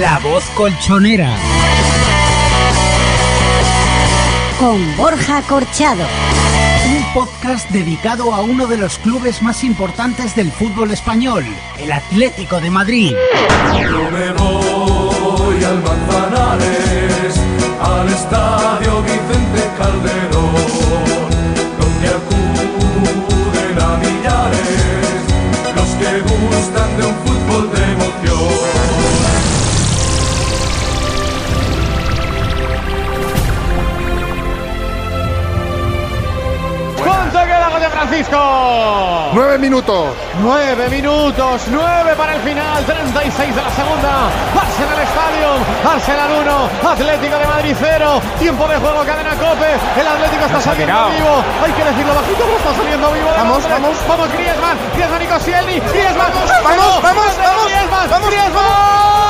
La voz colchonera. Con Borja Corchado. Podcast dedicado a uno de los clubes más importantes del fútbol español, el Atlético de Madrid. Yo me voy al Manzanares, al estadio Francisco? Nueve minutos. Nueve minutos, nueve para el final, 36 de la segunda. Arsenal Stadium, Arsenal 1, Atlético de Madrid 0. Tiempo de juego, cadena Cope. El Atlético está saliendo vivo. Hay que decirlo bajito, pero está saliendo vivo. Vamos, vamos. Vamos, Griezmann, Griezmann y Koscielny. Griezmann, Vamos, vamos, vamos, vamos, Griezmann, vamos. Griezmann. Toma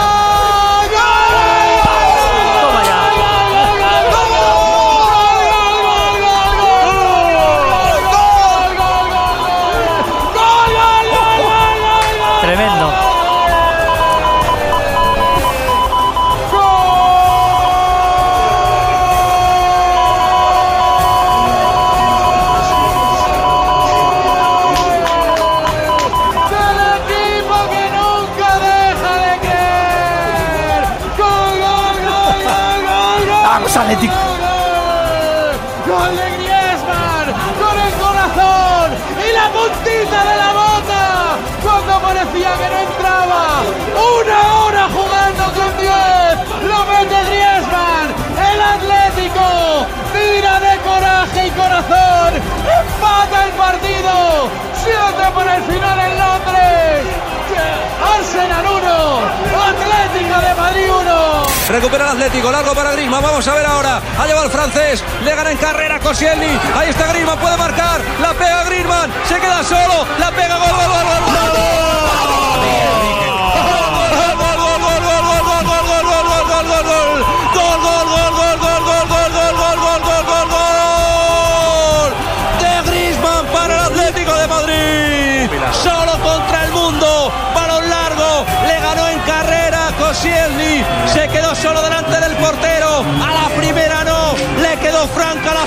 Empata el partido. Siete para el final en Londres. Arsenal 1, Atlético de Madrid 1. Recupera el Atlético, largo para Griezmann, vamos a ver ahora. Ha llevado el francés, le gana en carrera Koscielny. Ahí está Griezmann, puede marcar. La pega Griezmann, se queda solo. La pega, gol, gol, gol, gol.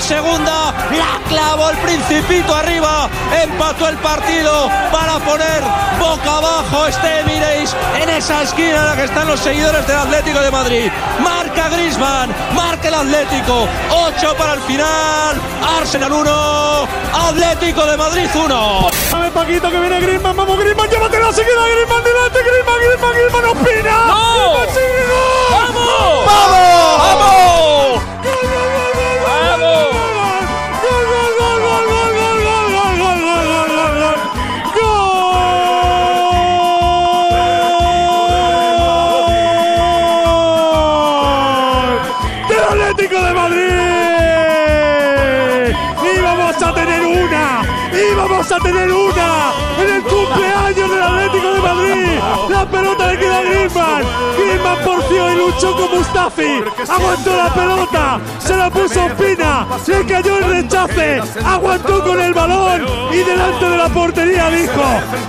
Segunda. La clavó el principito arriba. Empató el partido para poner boca abajo este Emirates en esa esquina en la que están los seguidores del Atlético de Madrid. Marca Griezmann. Marca el Atlético. 8 para el final. Arsenal 1. Atlético de Madrid 1. Dame Paquito que viene Griezmann, vamos Griezmann, llévate la seguida Griezmann, delante Griezmann, Griezmann, Griezmann, opina. ¡Vamos! ¡Vamos! ¡Vamos! A tener una en el cumpleaños del Atlético de Madrid. La pelota le queda a Griezmann. Griezmann porció y luchó con Mustafi. Aguantó la pelota, se la puso Pina, le cayó el rechace, aguantó con el balón y delante de la portería dijo: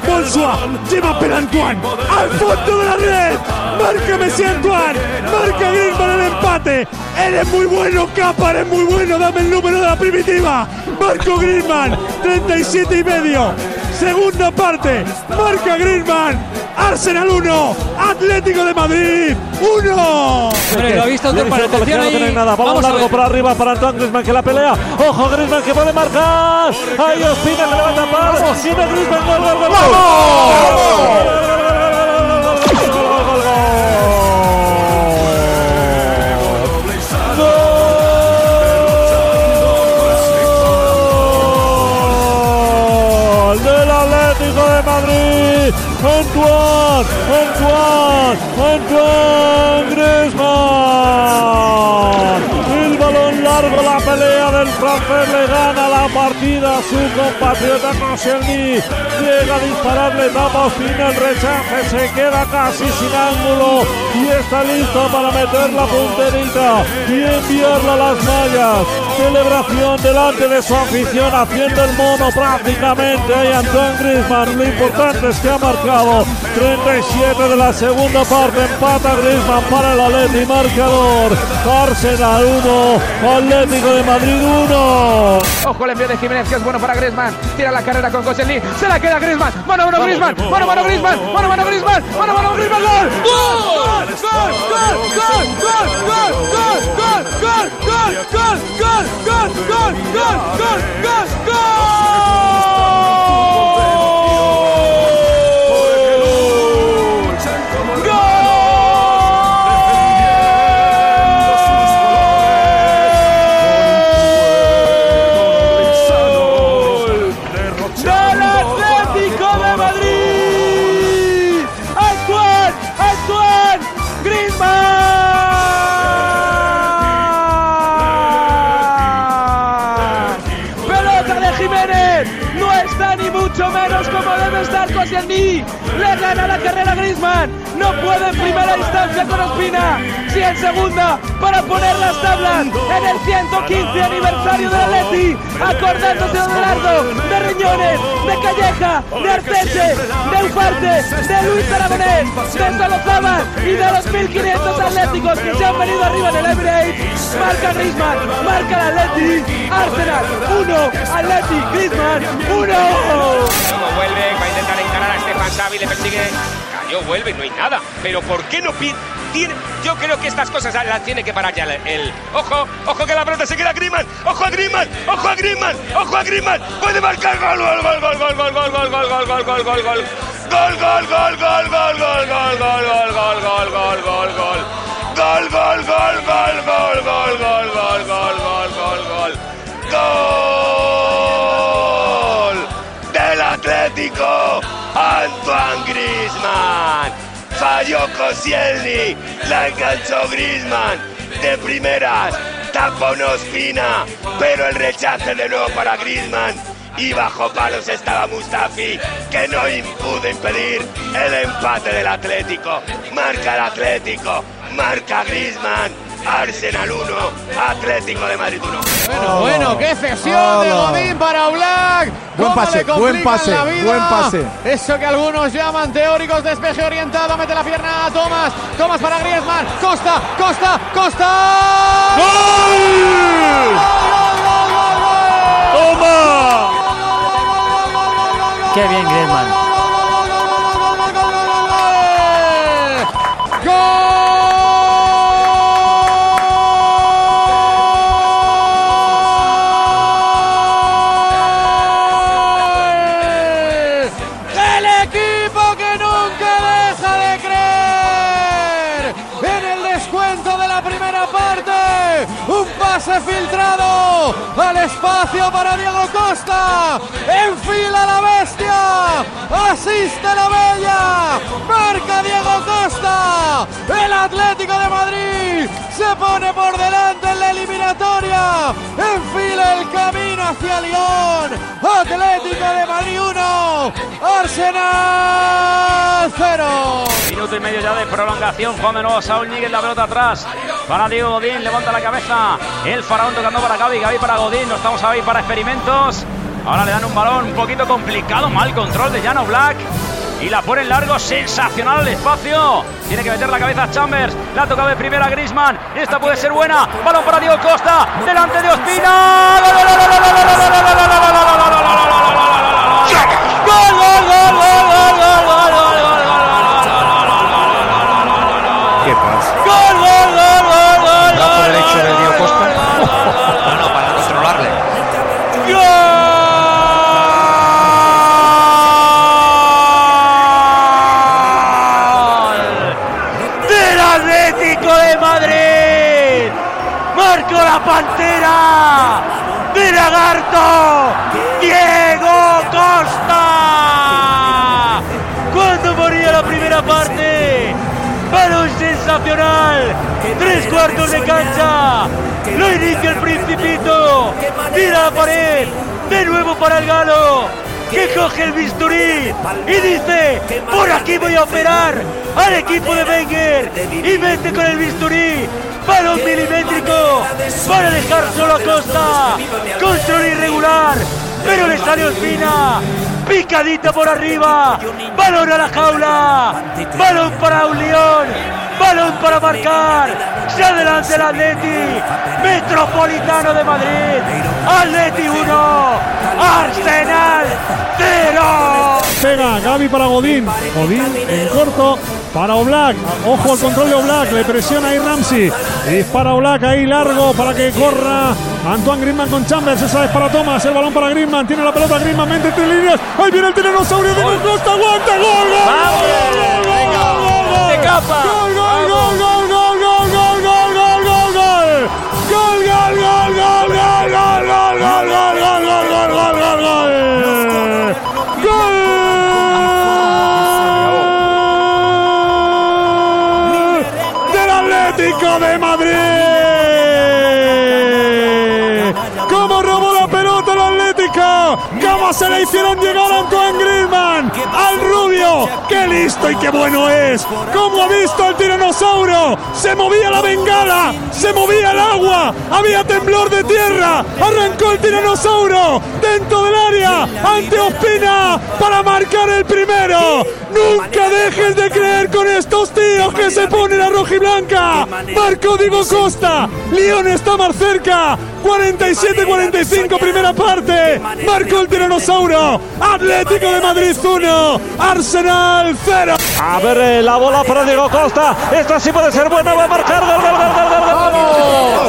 Bonsoir, lleva Antoine al fondo de la red. Marca Messi Antoine, marca Griezmann el empate. Eres muy bueno, capa, eres muy bueno. Dame el número de la primitiva. Marco Griezmann, 37 y medio. Segunda parte, marca Griezmann. Arsenal 1, Atlético de Madrid 1. Hombre, lo ha visto Le para atención que no hay ahí. nada. Vamos, Vamos largo por arriba para Antoine Griezmann que la pelea. Ojo Griezmann que puede marcar. Ahí Ospina que le va a tapar. Viene Griezmann. Gol, gol, gol, gol. Gol, Madrid. Antoine, Antoine, Antoine Griezmann. El balón largo, la pelea del francés le gana la partida su compatriota Koscielny. Llega a dispararle, tapa Ospina el rechace, se queda casi sin ángulo y está listo para meter la punterita y enviarla a las mallas. Celebración delante de su afición, haciendo el mono prácticamente. Ahí Antoine Griezmann, lo importante es que ha marcado 37 de la segunda parte. Empata Griezmann para el Atleti, marcador. Arsenal 1, Atlético de Madrid 1. Ojo envío de Jiménez que es bueno para Griezmann. Tira la carrera con Koscielny. Se la queda Griezmann. Mano, mano, Griezmann. Mano, mano, Griezmann. Mano, mano, Griezmann. Mano, mano, Griezmann. Gol. Gol. Gol. Gol. Gol. Gol. Gol. Gol. Gol. Gol. Gol. Gol. Gol. Gol. Gol. Gol. Gol. Gol. Gana la carrera a Griezmann. No puede en primera instancia con Ospina. Sí en segunda para poner las tablas en el 115 aniversario del Atleti. Acordándose de Largo, de Riñones, de Calleja, de Arteche, de Ufarte, de Luis Aragonés, de Solozábal y de los 1500 atléticos que se han venido arriba en el Emirates. Marca Griezmann, marca el Atleti. Arsenal 1, Atleti, Griezmann 1. Luego vuelve, va a intentar Xavi, le persigue. Cayó, vuelve no hay nada. Pero ¿por qué no? Tiene- Yo creo que estas cosas las tiene que parar ya el, Ojo, ojo que la pelota se queda a. Ojo a Griezmann, ojo a Griezmann, ojo a Griezmann. Puede marcar gol, gol, gol, gol, gol, gol, gol, gol, gol, gol, gol, gol, gol. Gol, gol, gol, gol, gol, gol, gol, gol, gol, gol, gol, gol, gol, gol. Gol, gol, gol, gol, gol, gol, gol, gol, gol, gol, gol, gol. Gol del Atlético, Antoine Griezmann. Falló Koscielny, la enganchó Griezmann de primeras, tapó una Ospina, pero el rechace de nuevo para Griezmann. Y bajo palos estaba Mustafi, que no pudo impedir el empate del Atlético. Marca el Atlético, marca Griezmann. Arsenal 1, Atlético de Madrid 1. Bueno, bueno, qué cesión de. Godín para Black. Buen ¿Cómo pase, buen pase, la vida? buen pase. Eso que algunos llaman teóricos despeje orientado. Mete la pierna a Thomas. Thomas para Griezmann. Costa, Costa, Costa. ¡Gol! ¡Toma! Qué bien Griezmann. Filtrado al espacio para Diego Costa. Enfila la bestia. Asiste la bella. Marca Diego Costa. El Atlético de Madrid se pone por delante en la eliminatoria. Enfila hacia Lyon. Atlético de Madrid 1. Arsenal 0. Minuto y medio ya de prolongación. Juan de nuevo Saúl Níguez, la pelota atrás. Para Diego Godín, levanta la cabeza. El faraón tocando para Gaby, Gaby para Godín. No estamos ahí para experimentos. Ahora le dan un balón un poquito complicado. Mal control de Llano Black. Y la pone largo, sensacional al espacio. Tiene que meter la cabeza Chambers. La ha tocado de primera Grisman. Esta puede ser buena. Balón para Diego Costa. Delante de Ospina. ¡Marcó la Pantera! ¡De Lagarto! ¡Diego Costa! Cuando moría la primera parte, sensacional. Tres cuartos de cancha. Lo inicia el Principito. Tira la pared. De nuevo para el Galo. Que coge el bisturí y dice, por aquí voy a operar al equipo de Wenger. Y mete con el bisturí. Balón milimétrico para dejar solo a Costa. Control irregular, pero le salió Espina. Picadita por arriba. Balón a la jaula. Balón para un león. Balón para marcar. Se adelanta el Atleti. Metropolitano de Madrid. Atleti 1. Arsenal 0. Pega Gaby para Godín. Godín en corto para Oblak. Ojo al control de Oblak. Le presiona ahí Ramsey. Dispara Oblak ahí largo para que corra Antoine Griezmann con Chambers. Esa es para Thomas. El balón para Griezmann. Tiene la pelota Griezmann. Mente entre líneas. Ahí viene el tiranosaurio de Costa. Aguanta. Gol, gol, gol, gol, gol, gol, gol. De capa. Gol, gol, gol, gol, gol, gol, gol, gol, gol, gol, gol. Gol, gol, gol, gol, gol, gol, gol, gol, gol, gol, gol, gol, gol, gol, gol. Gol del Atlético de Madrid. ¿Cómo robó la pelota el Atlético? ¿Cómo se le hicieron llegar a Antoine Griezmann? Al ¡Qué listo y qué bueno es! ¿Cómo ha visto el tiranosaurio? Se movía la bengala, se movía el agua, había temblor de tierra. Arrancó el tiranosaurio dentro del área ante Ospina para marcar el primero. Nunca dejes de creer tíos que se ponen a rojiblanca. Marcó Diego Costa. León está más cerca. 47-45 primera parte. Marcó el tiranosaurio. Atlético de Madrid 1. Arsenal 0. A ver eh, la bola para Diego Costa. Esta sí puede ser buena. Va a marcar. Gol, gol, gol, gol, gol, gol.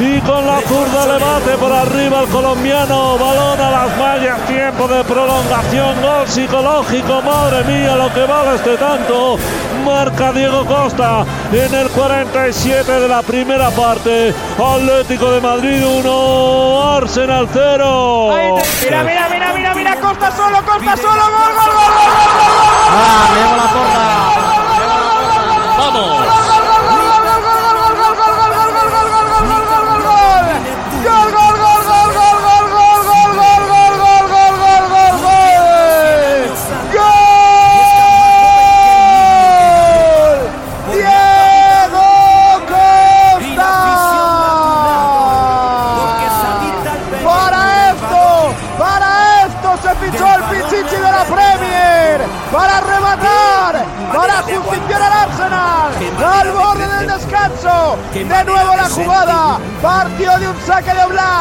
Y con la zurda le bate por arriba el colombiano. Balón a las mallas. Tiempo de prolongación. Gol psicológico. Madre mía lo que vale este tanto. Marca Diego Costa en el 47 de la primera parte. Atlético de Madrid 1, Arsenal 0. Mira, mira, mira, mira, mira, Costa solo, Costa solo, gol, gol, gol, gol, gol, gol. Diego Laporta. Vamos. Para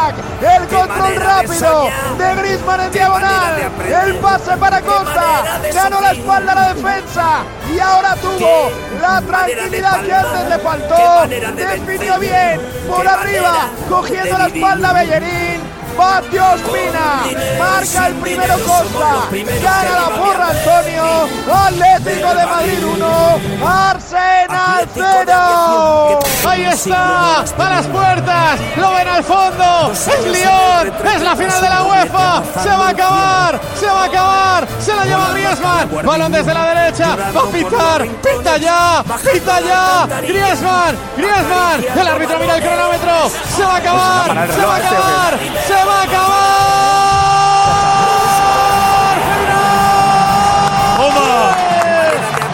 Black, el control rápido de Griezmann en diagonal, el pase para Costa, ganó la espalda a la defensa y ahora tuvo la tranquilidad que antes le faltó, definió bien por arriba, cogiendo la espalda Bellerín. Patio Ospina, marca el primero Costa, gana la porra Antonio, Atlético de Madrid 1, Arsenal 0. Ahí está, a las puertas, lo ven al fondo, es Lyon, es la final de la UEFA, se va a acabar, se va a acabar, se la lleva Griezmann, balón desde la derecha, va a pitar, pita ya, pita ya, Griezmann, Griezmann, el árbitro mira el cronómetro, se va a acabar, se va a acabar, se va a acabar.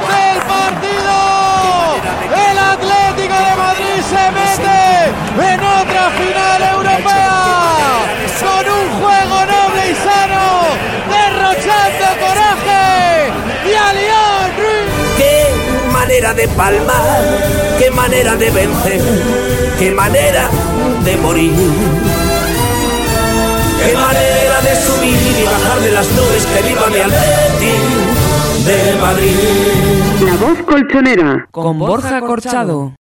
Del partido, el Atlético de Madrid se mete en otra final europea con un juego noble y sano, derrochando coraje y a Lyon Ruiz. Qué manera de palmar, qué manera de vencer, qué manera de morir. Qué manera de subir y bajar de las nubes que viva mi Atleti de Madrid. La voz colchonera. Con Borja Corchado.